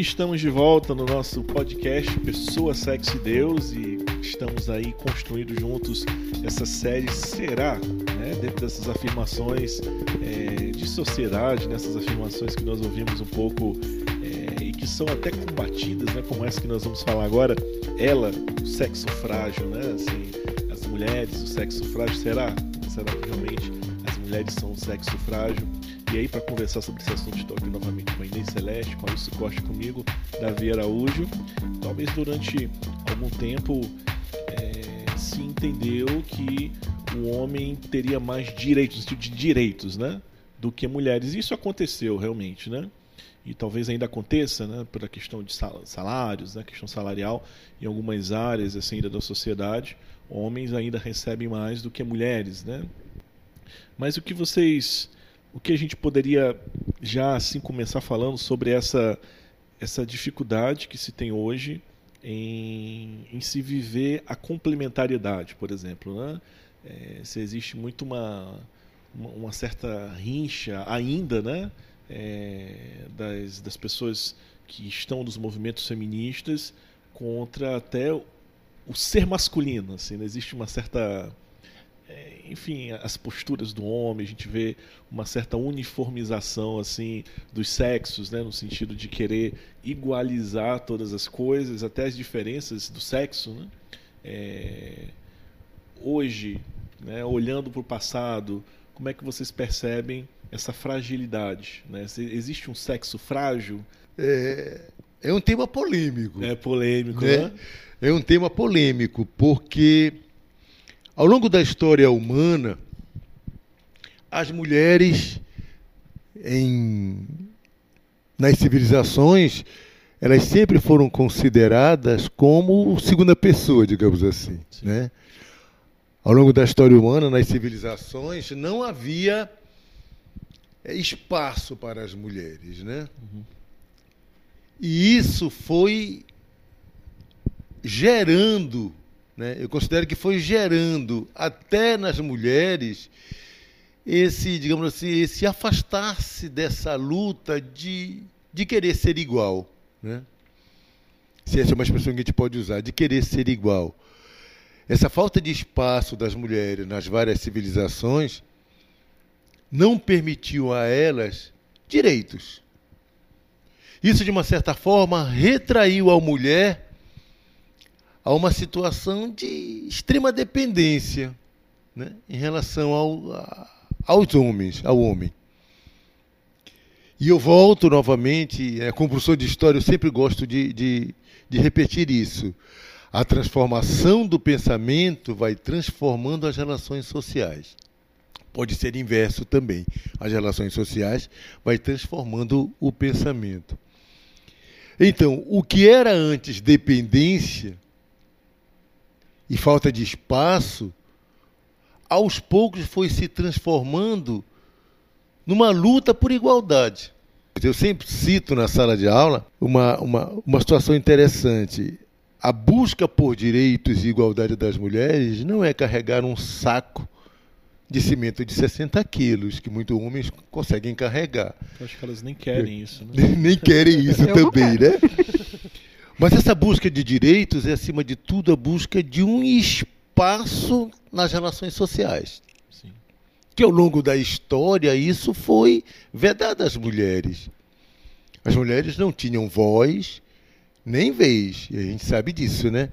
estamos de volta no nosso podcast Pessoa, Sexo e Deus e estamos aí construindo juntos essa série Será, né? dentro dessas afirmações é, de sociedade, nessas afirmações que nós ouvimos um pouco é, e que são até combatidas, né? como essa que nós vamos falar agora, ela, o sexo frágil, né? assim, as mulheres, o sexo frágil, será? Será que realmente as mulheres são o sexo frágil? E aí, para conversar sobre esse assunto, estou aqui novamente com a Inês Celeste, Lúcio Costa comigo, Davi Araújo. Talvez durante algum tempo é, se entendeu que o homem teria mais direitos, sentido de direitos, né? Do que mulheres. Isso aconteceu realmente, né? E talvez ainda aconteça, né? Pela questão de salários, né? Questão salarial em algumas áreas assim ainda da sociedade, homens ainda recebem mais do que mulheres, né? Mas o que vocês o que a gente poderia já assim começar falando sobre essa, essa dificuldade que se tem hoje em, em se viver a complementariedade, por exemplo. Né? É, se existe muito uma, uma, uma, certa rincha ainda né? É, das, das pessoas que estão nos movimentos feministas contra até o ser masculino. Assim, né? Existe uma certa enfim, as posturas do homem, a gente vê uma certa uniformização assim dos sexos, né, no sentido de querer igualizar todas as coisas, até as diferenças do sexo, né? É, hoje, né, olhando para o passado, como é que vocês percebem essa fragilidade? Né? Existe um sexo frágil? É, é um tema polêmico. É polêmico, né? né? É um tema polêmico, porque ao longo da história humana, as mulheres em, nas civilizações elas sempre foram consideradas como segunda pessoa, digamos assim. Né? Ao longo da história humana, nas civilizações, não havia é, espaço para as mulheres. Né? Uhum. E isso foi gerando né? Eu considero que foi gerando até nas mulheres esse, digamos assim, esse afastar-se dessa luta de, de querer ser igual. Né? Se essa é uma expressão que a gente pode usar, de querer ser igual. Essa falta de espaço das mulheres nas várias civilizações não permitiu a elas direitos. Isso, de uma certa forma, retraiu a mulher a uma situação de extrema dependência né, em relação ao, a, aos homens, ao homem. E eu volto novamente, é, como professor de história, eu sempre gosto de, de, de repetir isso. A transformação do pensamento vai transformando as relações sociais. Pode ser inverso também. As relações sociais vai transformando o pensamento. Então, o que era antes dependência e falta de espaço, aos poucos foi se transformando numa luta por igualdade. Eu sempre cito na sala de aula uma, uma, uma situação interessante. A busca por direitos e igualdade das mulheres não é carregar um saco de cimento de 60 quilos, que muitos homens conseguem carregar. Eu acho que elas nem querem isso. Né? nem querem isso também, né? Mas essa busca de direitos é, acima de tudo, a busca de um espaço nas relações sociais. Sim. Que ao longo da história isso foi vedado às mulheres. As mulheres não tinham voz nem vez, e a gente sabe disso, né?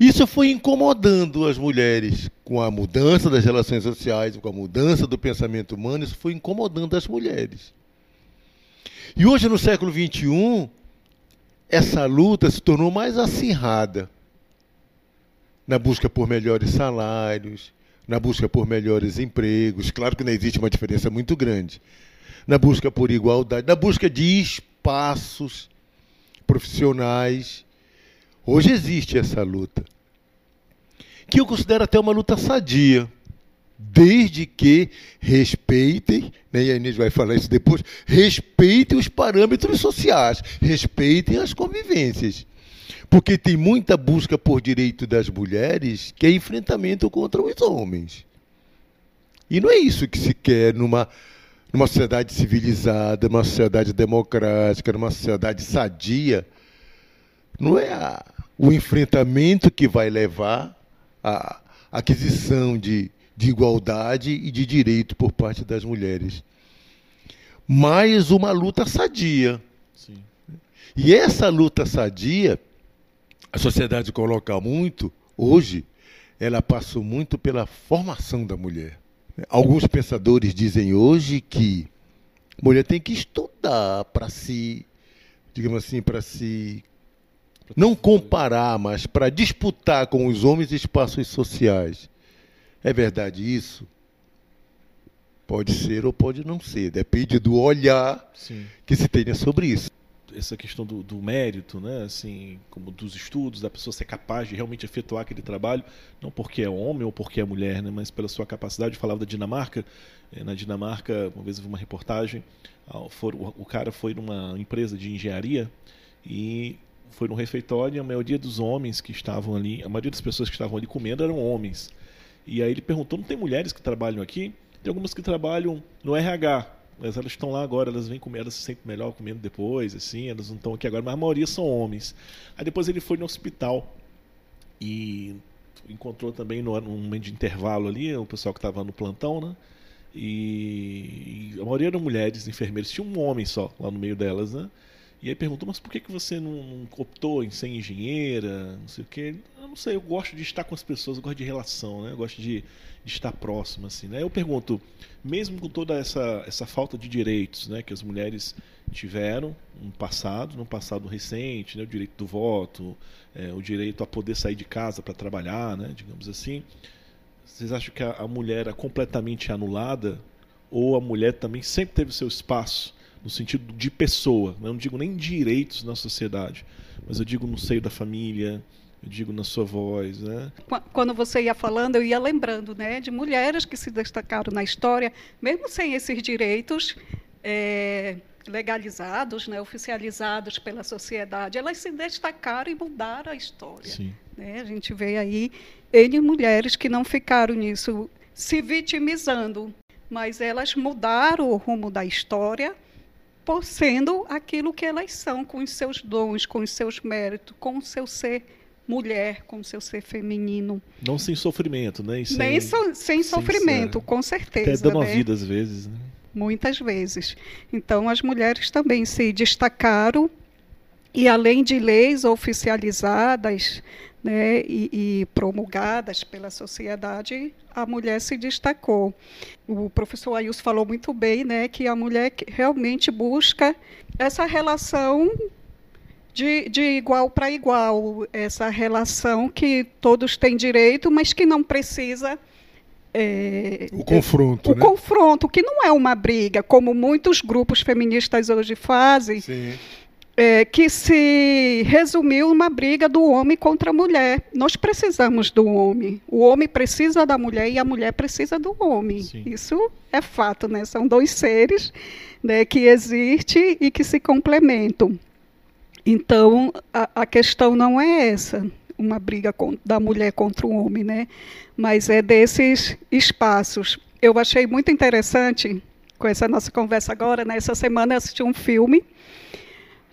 Isso foi incomodando as mulheres com a mudança das relações sociais, com a mudança do pensamento humano, isso foi incomodando as mulheres. E hoje, no século XXI, essa luta se tornou mais acirrada na busca por melhores salários, na busca por melhores empregos. Claro que não existe uma diferença muito grande. Na busca por igualdade, na busca de espaços profissionais. Hoje existe essa luta, que eu considero até uma luta sadia desde que respeitem, né, e a Inês vai falar isso depois, respeitem os parâmetros sociais, respeitem as convivências. Porque tem muita busca por direito das mulheres que é enfrentamento contra os homens. E não é isso que se quer numa, numa sociedade civilizada, numa sociedade democrática, numa sociedade sadia, não é a, o enfrentamento que vai levar à aquisição de, de igualdade e de direito por parte das mulheres, mas uma luta sadia. Sim. E essa luta sadia, a sociedade coloca muito, hoje, ela passou muito pela formação da mulher. Alguns pensadores dizem hoje que a mulher tem que estudar para se, digamos assim, para se não comparar, mas para disputar com os homens espaços sociais. É verdade isso? Pode ser ou pode não ser, depende do olhar Sim. que se tenha sobre isso essa questão do, do, mérito, né, assim, como dos estudos, da pessoa ser capaz de realmente efetuar aquele trabalho, não porque é homem ou porque é mulher, né, mas pela sua capacidade. Eu falava da Dinamarca. Eh, na Dinamarca, uma vez eu vi uma reportagem, o cara foi numa empresa de engenharia e foi no refeitório e a maioria dos homens que estavam ali, a maioria das pessoas que estavam ali comendo eram homens. E aí ele perguntou: não tem mulheres que trabalham aqui? Tem algumas que trabalham no RH, mas elas estão lá agora, elas vêm comer, elas se sentem melhor comendo depois, assim, elas não estão aqui agora, mas a maioria são homens. Aí depois ele foi no hospital e encontrou também no, no momento de intervalo ali o pessoal que estava no plantão, né? E, e, a maioria eram mulheres, enfermeiras, tinha um homem só lá no meio delas, né? E aí perguntou, mas por que, que você não, optou em ser engenheira, não sei o quê? Eu não sei, eu gosto de estar com as pessoas, eu gosto de relação, né? Eu gosto de, de estar próximo, assim, né? Eu pergunto, mesmo com toda essa, essa falta de direitos, né, que as mulheres tiveram no passado, no passado recente, né, o direito do voto, é, o direito a poder sair de casa para trabalhar, né, digamos assim, vocês acham que a, a mulher é completamente anulada ou a mulher também sempre teve seu espaço no sentido de pessoa, né? não digo nem direitos na sociedade, mas eu digo no seio da família, eu digo na sua voz, né? Quando você ia falando, eu ia lembrando, né, de mulheres que se destacaram na história, mesmo sem esses direitos é, legalizados, né, oficializados pela sociedade, elas se destacaram e mudaram a história. Sim. Né? A gente vê aí N mulheres que não ficaram nisso se vitimizando, mas elas mudaram o rumo da história por sendo aquilo que elas são, com os seus dons, com os seus méritos, com o seu ser mulher, com o seu ser feminino. Não sem sofrimento, né? Sem, Nem so, sem sofrimento, com certeza. Até dando né? a vida às vezes. Né? Muitas vezes. Então, as mulheres também se destacaram e, além de leis oficializadas né, e, e, promulgadas pela sociedade, a mulher se destacou. O professor Ailson falou muito bem né, que a mulher realmente busca essa relação de, de igual para igual, essa relação que todos têm direito, mas que não precisa. É, o confronto. O né? confronto, que não é uma briga, como muitos grupos feministas hoje fazem. É, que se resumiu uma briga do homem contra a mulher. Nós precisamos do homem. O homem precisa da mulher e a mulher precisa do homem. Sim. Isso é fato, né? São dois seres né, que existem e que se complementam. Então, a, a questão não é essa, uma briga com, da mulher contra o homem, né? mas é desses espaços. Eu achei muito interessante, com essa nossa conversa agora, né? semana eu assisti um filme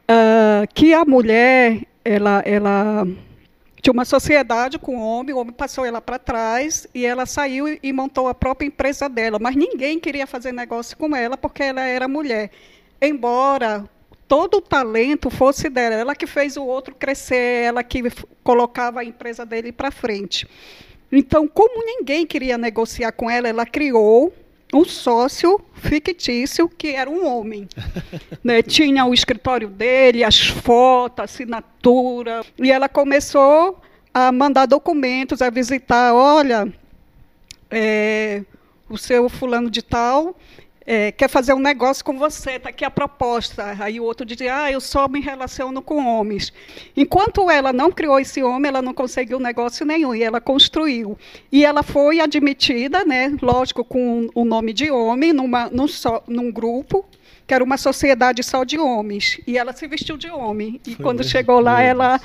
uh, que a mulher, ela, ela tinha uma sociedade com o homem, o homem passou ela para trás e ela saiu e montou a própria empresa dela, mas ninguém queria fazer negócio com ela porque ela era mulher. Embora todo o talento fosse dela, ela que fez o outro crescer, ela que colocava a empresa dele para frente. Então, como ninguém queria negociar com ela, ela criou um sócio fictício que era um homem. né? Tinha o escritório dele, as fotos, a assinatura, e ela começou a mandar documentos, a visitar, olha, é, o seu fulano de tal é, quer fazer um negócio com você, está aqui a proposta. Aí o outro dizia, ah, eu só me relaciono com homens. Enquanto ela não criou esse homem, ela não conseguiu negócio nenhum, e ela construiu. E ela foi admitida, né, lógico, com o nome de homem, numa, num, só, num grupo, que era uma sociedade só de homens. E ela se vestiu de homem. E foi quando mesmo. chegou lá, ela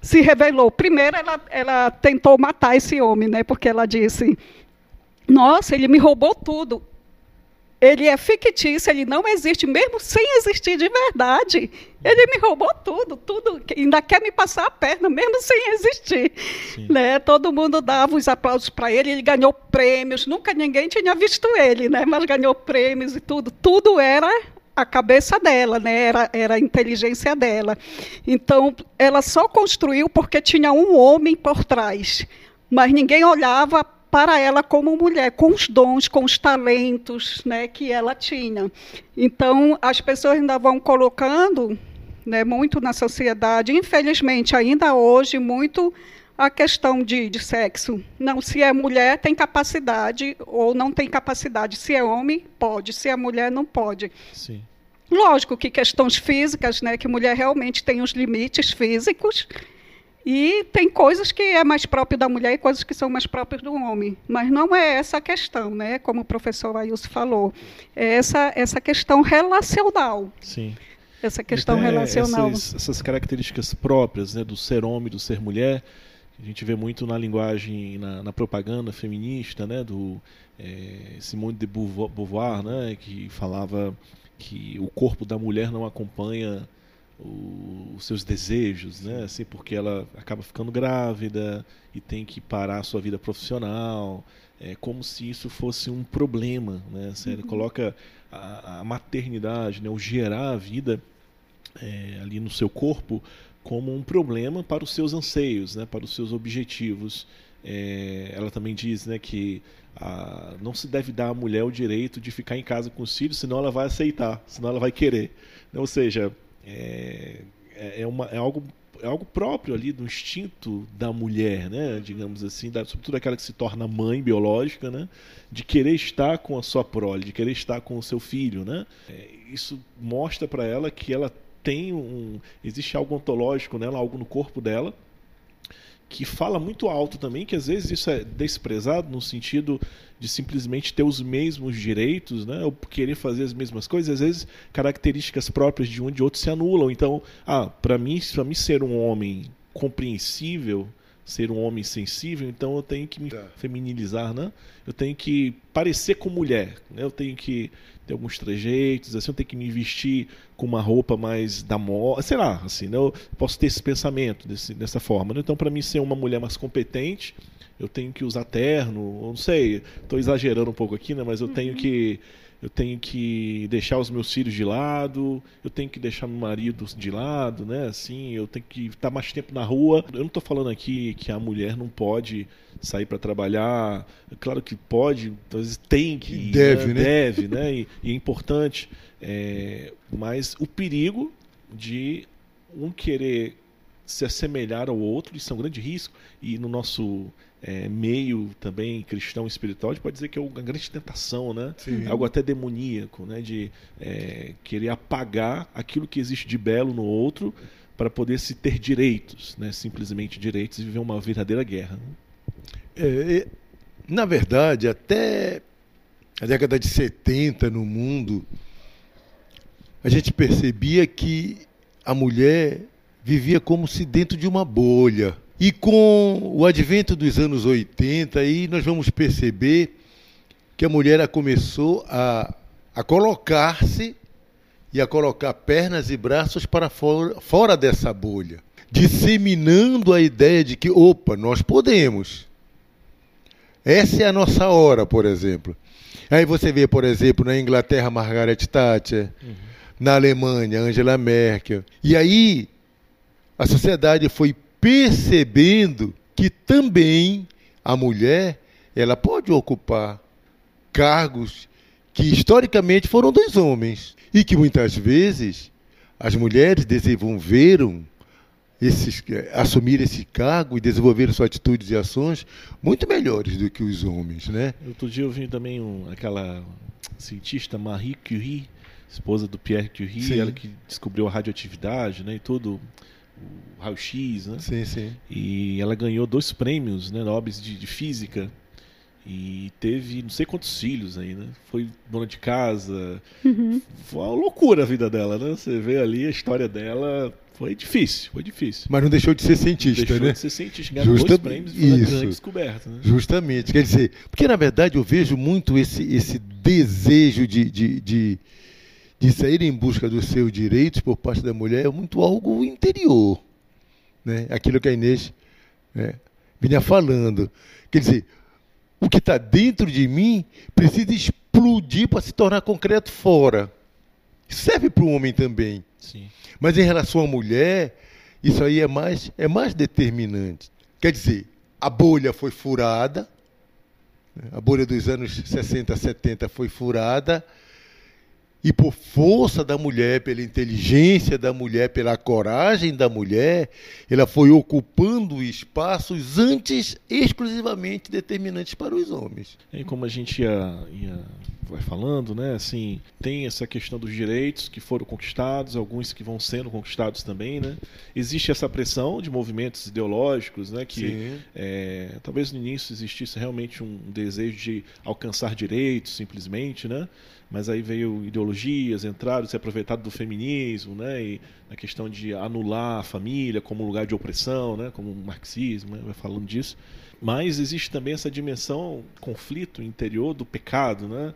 se revelou. Primeiro, ela, ela tentou matar esse homem, né, porque ela disse, nossa, ele me roubou tudo ele é fictício, ele não existe, mesmo sem existir de verdade. Ele me roubou tudo, tudo, ainda quer me passar a perna, mesmo sem existir. Né? Todo mundo dava os aplausos para ele, ele ganhou prêmios, nunca ninguém tinha visto ele, né? mas ganhou prêmios e tudo. Tudo era a cabeça dela, né? era, era a inteligência dela. Então, ela só construiu porque tinha um homem por trás, mas ninguém olhava para ela como mulher, com os dons, com os talentos né, que ela tinha. Então, as pessoas ainda vão colocando né, muito na sociedade, infelizmente, ainda hoje, muito a questão de, de sexo. Não, se é mulher, tem capacidade ou não tem capacidade. Se é homem, pode. Se é mulher, não pode. Sim. Lógico que questões físicas, né, que mulher realmente tem os limites físicos, e tem coisas que é mais próprio da mulher e coisas que são mais próprias do homem. Mas não é essa a questão, né? como o professor Ailson falou. É essa, essa questão relacional. Sim. Essa questão então, relacional. Essas, essas, características próprias né, do ser homem e do ser mulher, a gente vê muito na linguagem, na, na propaganda feminista, né, do é, Simone de Beauvoir, né, que falava que o corpo da mulher não acompanha o, os seus desejos, né? Assim, porque ela acaba ficando grávida e tem que parar a sua vida profissional. É como se isso fosse um problema, né? Assim, uhum. coloca a, a, maternidade, né? o gerar a vida é, ali no seu corpo como um problema para os seus anseios, né? Para os seus objetivos. É, ela também diz, né, que a, não se deve dar à mulher o direito de ficar em casa com os filhos, senão ela vai aceitar, senão ela vai querer. Ou seja, é, é, é, uma, é, algo, é algo próprio ali do instinto da mulher, né? digamos assim, da, sobretudo aquela que se torna mãe biológica, né? de querer estar com a sua prole, de querer estar com o seu filho. Né? É, isso mostra para ela que ela tem um. Existe algo ontológico nela, algo no corpo dela, que fala muito alto também, que às vezes isso é desprezado no sentido de simplesmente ter os mesmos direitos, né, ou querer fazer as mesmas coisas, às vezes características próprias de um e de outro se anulam. Então, ah, para mim, para mim ser um homem compreensível, ser um homem sensível, então eu tenho que me tá. feminilizar, né? Eu tenho que parecer com mulher, né? Eu tenho que ter alguns trejeitos, assim, eu tenho que me vestir com uma roupa mais da moda, sei lá, assim, né? Eu posso ter esse pensamento desse, dessa forma. Né? Então, para mim ser uma mulher mais competente, eu tenho que usar terno, não sei, estou exagerando um pouco aqui, né? Mas eu uhum. tenho que eu tenho que deixar os meus filhos de lado, eu tenho que deixar meu marido de lado, né? Assim, eu tenho que estar mais tempo na rua. Eu não estou falando aqui que a mulher não pode sair para trabalhar. Claro que pode, às vezes tem que, deve, né? né? Deve, né? E, e é importante. É, mas o perigo de um querer se assemelhar ao outro, isso é um grande risco. E no nosso é, meio também cristão espiritual, a gente pode dizer que é uma grande tentação, né? Sim. Algo até demoníaco, né? De é, querer apagar aquilo que existe de belo no outro para poder se ter direitos, né? Simplesmente direitos e viver uma verdadeira guerra. É, na verdade, até a década de 70 no mundo, a gente percebia que a mulher vivia como se dentro de uma bolha. E com o advento dos anos 80, aí nós vamos perceber que a mulher começou a, a colocar-se e a colocar pernas e braços para fora, fora dessa bolha, disseminando a ideia de que, opa, nós podemos. Essa é a nossa hora, por exemplo. Aí você vê, por exemplo, na Inglaterra, Margaret Thatcher, uhum. na Alemanha, Angela Merkel. E aí a sociedade foi percebendo que também a mulher ela pode ocupar cargos que historicamente foram dos homens e que muitas vezes as mulheres desenvolveram esses, assumir esse cargo e desenvolver suas atitudes e ações muito melhores do que os homens, né? Outro dia eu vi também um, aquela cientista Marie Curie, esposa do Pierre Curie, Sim. ela que descobriu a radioatividade, né, e tudo o raio-x, né? Sim, sim. E ela ganhou dois prêmios, né, nobres de, de física e teve não sei quantos filhos aí, né? Foi dona de casa. Uhum. Foi uma loucura a vida dela, né? Você vê ali a história dela. Foi difícil, foi difícil. Mas não deixou de ser cientista, deixou né? de ser cientista, ganhou Justa... dois prêmios e foi uma grande descoberta. Né? Justamente. Quer dizer, porque na verdade eu vejo muito esse, esse desejo de, de, de, de sair em busca dos seus direitos por parte da mulher é muito algo interior. Né? Aquilo que a Inês né, vinha falando. Quer dizer, o que está dentro de mim precisa explodir para se tornar concreto fora. Serve para o homem também. Sim. Mas em relação à mulher, isso aí é mais, é mais determinante. Quer dizer, a bolha foi furada, né? a bolha dos anos 60, 70 foi furada, e por força da mulher, pela inteligência da mulher, pela coragem da mulher, ela foi ocupando espaços antes exclusivamente determinantes para os homens. E como a gente ia, ia vai falando, né? Assim, tem essa questão dos direitos que foram conquistados, alguns que vão sendo conquistados também, né? Existe essa pressão de movimentos ideológicos, né? Que é, talvez no início existisse realmente um desejo de alcançar direitos, simplesmente, né? Mas aí veio ideologias, entraram, se aproveitaram do feminismo, né? E a questão de anular a família como lugar de opressão, né? Como o marxismo, né? vai falando disso. Mas existe também essa dimensão conflito interior do pecado, né?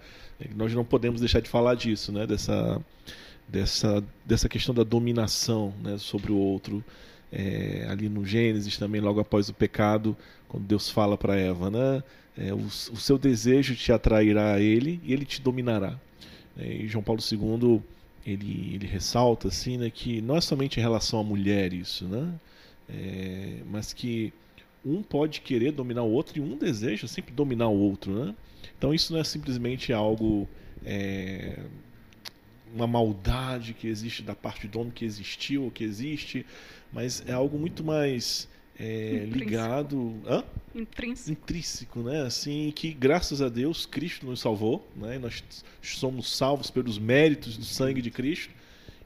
Nós não podemos deixar de falar disso, né? Dessa dessa dessa questão da dominação, né? Sobre o outro. É, ali no Gênesis também logo após o pecado, quando Deus fala para Eva, né? É, o, o, seu desejo te atrairá a ele e ele te dominará. É, e João Paulo II ele, ele ressalta assim, né, que não é somente em relação à mulher isso, né? É, mas que um pode querer dominar o outro e um deseja sempre dominar o outro, né? Então isso não é simplesmente algo é, uma maldade que existe da parte do homem que existiu ou que existe, mas é algo muito mais é, ligado, Hã? intrínseco, intrínseco, né? Assim que graças a Deus Cristo nos salvou, né? Nós somos salvos pelos méritos do sangue de Cristo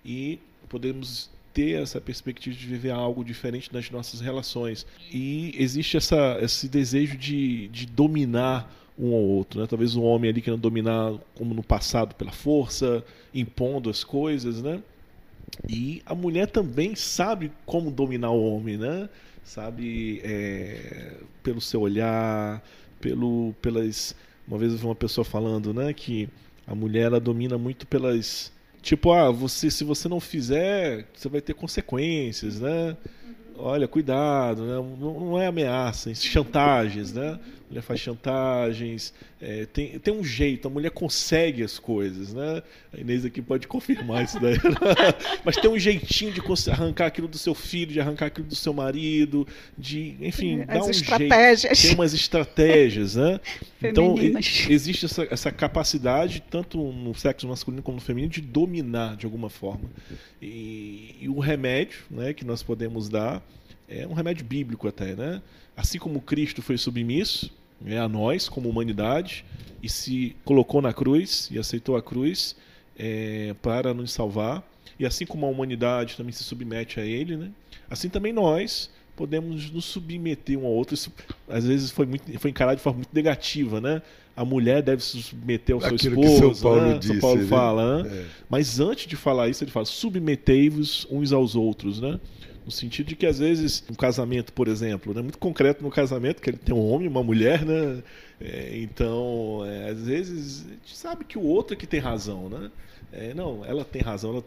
e podemos ter essa perspectiva de viver algo diferente nas nossas relações. E existe essa, esse desejo de, de dominar um ao outro. Né? Talvez o homem ali querendo dominar, como no passado, pela força, impondo as coisas. Né? E a mulher também sabe como dominar o homem, né? sabe é, pelo seu olhar, pelo, pelas. Uma vez eu vi uma pessoa falando né, que a mulher ela domina muito pelas Tipo, ah, você, se você não fizer, você vai ter consequências, né? Olha, cuidado, né? não, não é ameaça, é chantagens, né? Mulher faz chantagens, é, tem, tem um jeito, a mulher consegue as coisas, né? A Inês aqui pode confirmar isso daí. Né? Mas tem um jeitinho de arrancar aquilo do seu filho, de arrancar aquilo do seu marido, de, enfim, as dar um estratégias. jeito. Tem umas estratégias, né? então, existe essa, essa capacidade, tanto no sexo masculino como no feminino, de dominar de alguma forma. E, e o remédio né, que nós podemos dar é um remédio bíblico até, né? Assim como Cristo foi submisso né, a nós, como humanidade, e se colocou na cruz e aceitou a cruz é, para nos salvar, e assim como a humanidade também se submete a Ele, né? Assim também nós podemos nos submeter um ao outro. Isso, às vezes foi muito, foi encarado de forma muito negativa, né? A mulher deve se submeter ao seu Aquilo esposo, que São Paulo, né? disse, São Paulo fala, né? É. Mas antes de falar isso, ele fala: submetei-vos uns aos outros, né? No sentido de que, às vezes, um casamento, por exemplo, né, muito concreto no casamento, que ele tem um homem e uma mulher, né? É, então, é, às vezes, a gente sabe que o outro é que tem razão, né? É, não, ela tem razão, ela,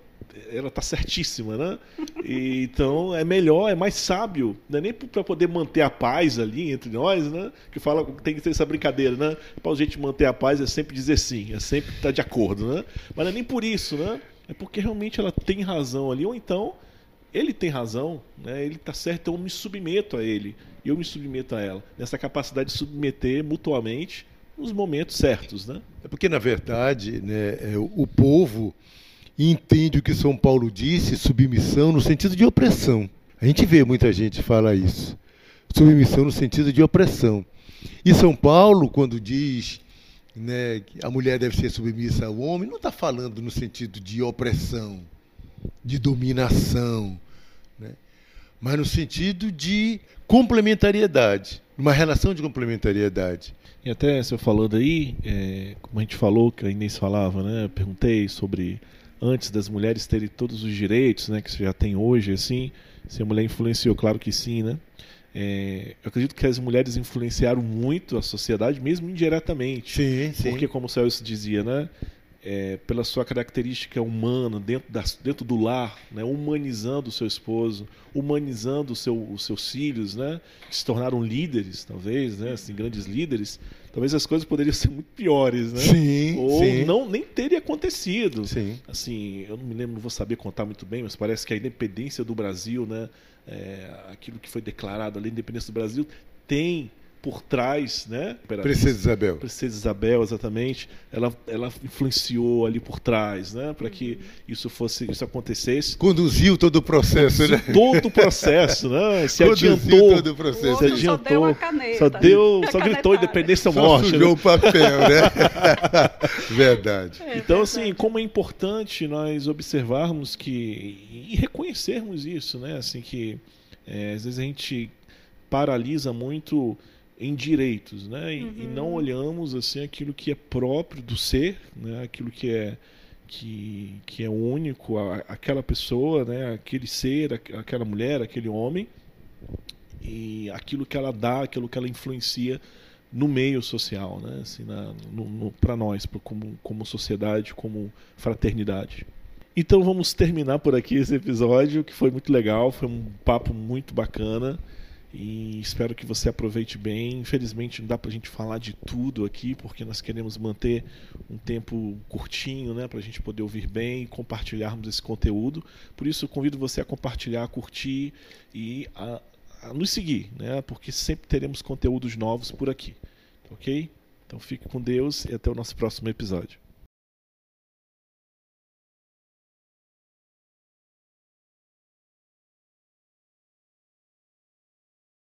ela tá certíssima, né? E, então, é melhor, é mais sábio, não é nem para poder manter a paz ali entre nós, né? Que fala tem que ter essa brincadeira, né? Para a gente manter a paz é sempre dizer sim, é sempre estar tá de acordo, né? Mas não é nem por isso, né? É porque realmente ela tem razão ali, ou então ele tem razão, né? ele está certo, então eu me submeto a ele, eu me submeto a ela, nessa capacidade de submeter mutuamente nos momentos certos. Né? É porque, na verdade, né, é, o povo entende o que São Paulo disse, submissão, no sentido de opressão. A gente vê muita gente falar isso. Submissão no sentido de opressão. E São Paulo, quando diz né, que a mulher deve ser submissa ao homem, não está falando no sentido de opressão de dominação? Mas no sentido de complementariedade, uma relação de complementariedade. E até você falando aí, é, como a gente falou, que a Inês falava, né? perguntei sobre antes das mulheres terem todos os direitos né, que você já tem hoje, assim, se a mulher influenciou, claro que sim, né? é, eu acredito que as mulheres influenciaram muito a sociedade, mesmo indiretamente. Sim, sim. Porque, como o Celso dizia, né? É, pela sua característica humana dentro, da, dentro do lar, né, humanizando o seu esposo, humanizando seu, os seus filhos, né, que se tornaram líderes, talvez, né, assim, grandes líderes, talvez as coisas poderiam ser muito piores, né? Sim, Ou sim. não nem teria acontecido. Sim. Assim, eu não me lembro, não vou saber contar muito bem, mas parece que a independência do Brasil, né, é, aquilo que foi declarado ali, a independência do Brasil, tem por trás, né? Princesa Isabel. Princesa Isabel, exatamente. Ela, ela influenciou ali por trás, né? Para que isso fosse, isso acontecesse. Conduziu todo o processo, Conduziu né? Todo o processo, né? Se Conduziu adiantou. todo o processo. O Se outro só deu adiantou. a caneta. Só deu, A só gritou canetada. independência ou Só morte. sujou né? o papel, né? Verdade. É Então, verdade. assim, como é importante nós observarmos que e reconhecermos isso, né? Assim que é, às vezes a gente paralisa muito em direitos, né? E, e não olhamos assim aquilo que é próprio do ser, né? Aquilo que é que, que é único, a, aquela pessoa, né? Aquele ser, a- aquela mulher, aquele homem e aquilo que ela dá, aquilo que ela influencia no meio social, né? Assim, na, no, no, para nós, pra- como, como sociedade, como fraternidade. Então vamos terminar por aqui esse episódio, que foi muito legal, foi um papo muito bacana e espero que você aproveite bem. Infelizmente não dá pra gente falar de tudo aqui, porque nós queremos manter um tempo curtinho, né, pra gente poder ouvir bem e compartilharmos esse conteúdo. Por isso convido você a compartilhar, a curtir e a, a nos seguir, né, porque sempre teremos conteúdos novos por aqui, ok? Então fique com Deus e até o nosso próximo episódio.